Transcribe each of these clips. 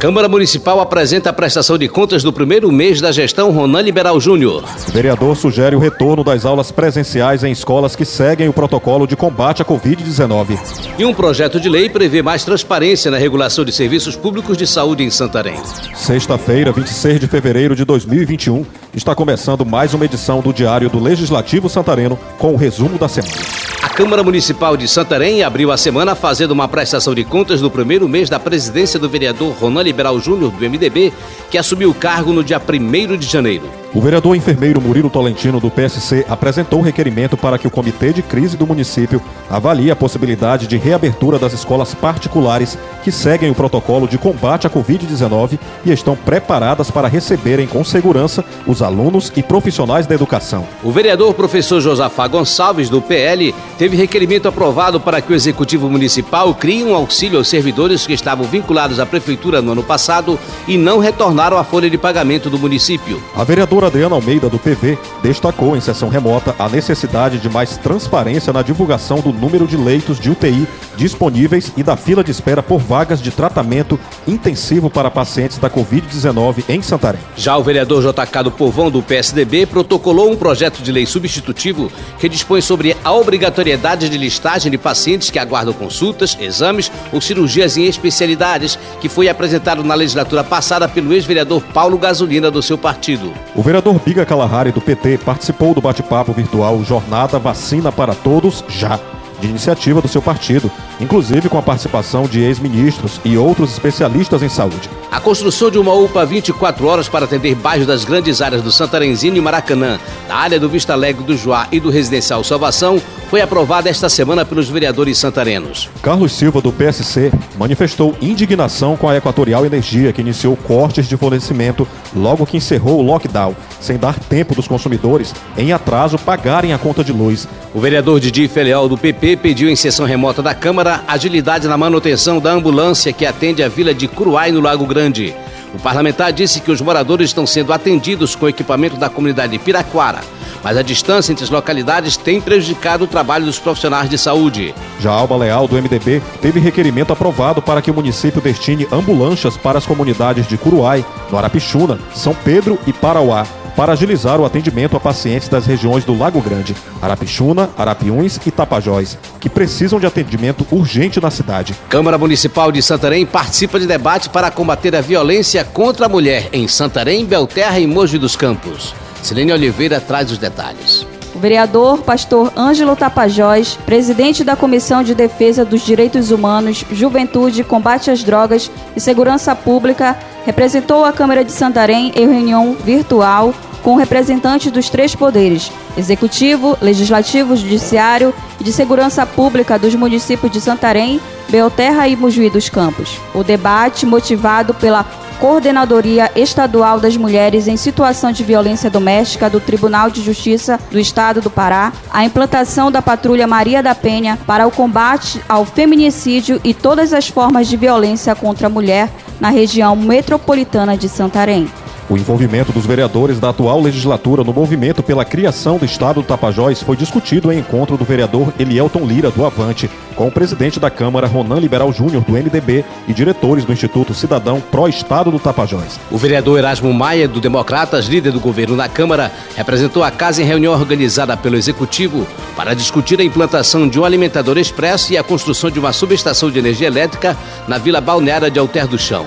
Câmara Municipal apresenta a prestação de contas do primeiro mês da gestão Ronan Liberal Júnior. O vereador sugere o retorno das aulas presenciais em escolas que seguem o protocolo de combate à Covid-19. E um projeto de lei prevê mais transparência na regulação de serviços públicos de saúde em Santarém. Sexta-feira, 26 de fevereiro de 2021, está começando mais uma edição do Diário do Legislativo Santareno com o resumo da semana. A Câmara Municipal de Santarém abriu a semana fazendo uma prestação de contas do primeiro mês da presidência do vereador Ronan Liberal Júnior, do MDB, que assumiu o cargo no dia 1 de janeiro. O vereador enfermeiro Murilo Tolentino, do PSC, apresentou um requerimento para que o Comitê de Crise do município avalie a possibilidade de reabertura das escolas particulares que seguem o protocolo de combate à Covid-19 e estão preparadas para receberem com segurança os alunos e profissionais da educação. O vereador professor Josafá Gonçalves, do PL, teve requerimento aprovado para que o Executivo Municipal crie um auxílio aos servidores que estavam vinculados à Prefeitura no ano passado e não retornaram à folha de pagamento do município. A vereadora vereadora Adriana Almeida, do PV, destacou em sessão remota a necessidade de mais transparência na divulgação do número de leitos de UTI disponíveis e da fila de espera por vagas de tratamento intensivo para pacientes da Covid-19 em Santarém. Já o vereador JK do Povão, do PSDB, protocolou um projeto de lei substitutivo que dispõe sobre a obrigatoriedade de listagem de pacientes que aguardam consultas, exames ou cirurgias em especialidades, que foi apresentado na legislatura passada pelo ex-vereador Paulo Gasolina, do seu partido. O vereador Biga Kalahari, do PT, participou do bate-papo virtual Jornada Vacina para Todos Já, de iniciativa do seu partido, inclusive com a participação de ex-ministros e outros especialistas em saúde. A construção de uma UPA 24 horas para atender bairros das grandes áreas do Santarenzinho e Maracanã, da área do Vista Alegre do Joá e do Residencial Salvação, foi aprovada esta semana pelos vereadores santarenos. Carlos Silva, do PSC, manifestou indignação com a Equatorial Energia, que iniciou cortes de fornecimento logo que encerrou o lockdown, sem dar tempo dos consumidores, em atraso, pagarem a conta de luz. O vereador Didi Feleal, do PP, pediu em sessão remota da Câmara agilidade na manutenção da ambulância que atende a vila de Curuai, no Lago Grande. O parlamentar disse que os moradores estão sendo atendidos com equipamento da comunidade de Piraquara mas a distância entre as localidades tem prejudicado o trabalho dos profissionais de saúde. Já Alba Leal, do MDB, teve requerimento aprovado para que o município destine ambulâncias para as comunidades de Curuai, no Arapixuna, São Pedro e Parauá, para agilizar o atendimento a pacientes das regiões do Lago Grande, Arapixuna, Arapiuns e Tapajós, que precisam de atendimento urgente na cidade. Câmara Municipal de Santarém participa de debate para combater a violência contra a mulher em Santarém, Belterra e Mogi dos Campos. Silene Oliveira traz os detalhes. O vereador pastor Ângelo Tapajós, presidente da Comissão de Defesa dos Direitos Humanos, Juventude, Combate às Drogas e Segurança Pública, representou a Câmara de Santarém em reunião virtual com representantes dos três poderes: Executivo, Legislativo, Judiciário e de Segurança Pública dos municípios de Santarém, Belterra e Mojuí dos Campos. O debate, motivado pela Coordenadoria Estadual das Mulheres em Situação de Violência Doméstica do Tribunal de Justiça do Estado do Pará, a implantação da Patrulha Maria da Penha para o combate ao feminicídio e todas as formas de violência contra a mulher na região metropolitana de Santarém. O envolvimento dos vereadores da atual legislatura no movimento pela criação do Estado do Tapajós foi discutido em encontro do vereador Elielton Lira, do Avante, com o presidente da Câmara, Ronan Liberal Júnior, do MDB, e diretores do Instituto Cidadão Pró-Estado do Tapajós. O vereador Erasmo Maia, do Democratas, líder do governo na Câmara, representou a casa em reunião organizada pelo Executivo para discutir a implantação de um alimentador expresso e a construção de uma subestação de energia elétrica na Vila Balneária de Alter do Chão.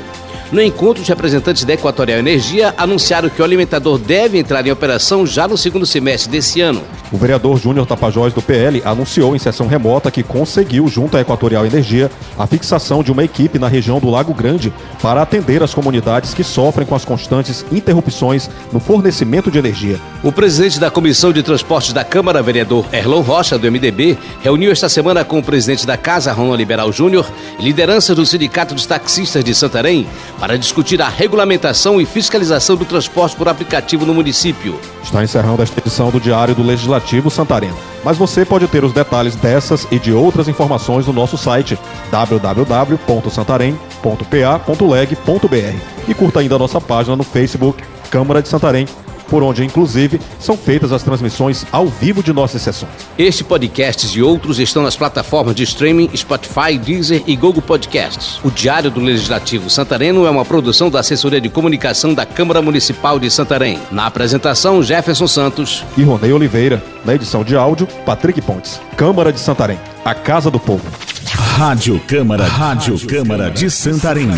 No encontro, os representantes da Equatorial Energia anunciaram que o alimentador deve entrar em operação já no segundo semestre desse ano. O vereador Júnior Tapajós, do PL, anunciou em sessão remota que conseguiu, junto à Equatorial Energia, a fixação de uma equipe na região do Lago Grande para atender as comunidades que sofrem com as constantes interrupções no fornecimento de energia. O presidente da Comissão de Transportes da Câmara, vereador Erlon Rocha, do MDB, reuniu esta semana com o presidente da Casa, Ronald Liberal Júnior, lideranças do Sindicato dos Taxistas de Santarém para discutir a regulamentação e fiscalização do transporte por aplicativo no município. Está encerrando esta edição do Diário do Legislativo Santareno. Mas você pode ter os detalhes dessas e de outras informações no nosso site www.santarém.pa.leg.br e curta ainda a nossa página no Facebook Câmara de Santarém por onde, inclusive, são feitas as transmissões ao vivo de nossas sessões. Este podcast e outros estão nas plataformas de streaming Spotify, Deezer e Google Podcasts. O Diário do Legislativo Santareno é uma produção da Assessoria de Comunicação da Câmara Municipal de Santarém. Na apresentação, Jefferson Santos e Ronei Oliveira. Na edição de áudio, Patrick Pontes. Câmara de Santarém, a Casa do Povo. Rádio Câmara, Rádio Câmara de Santarém.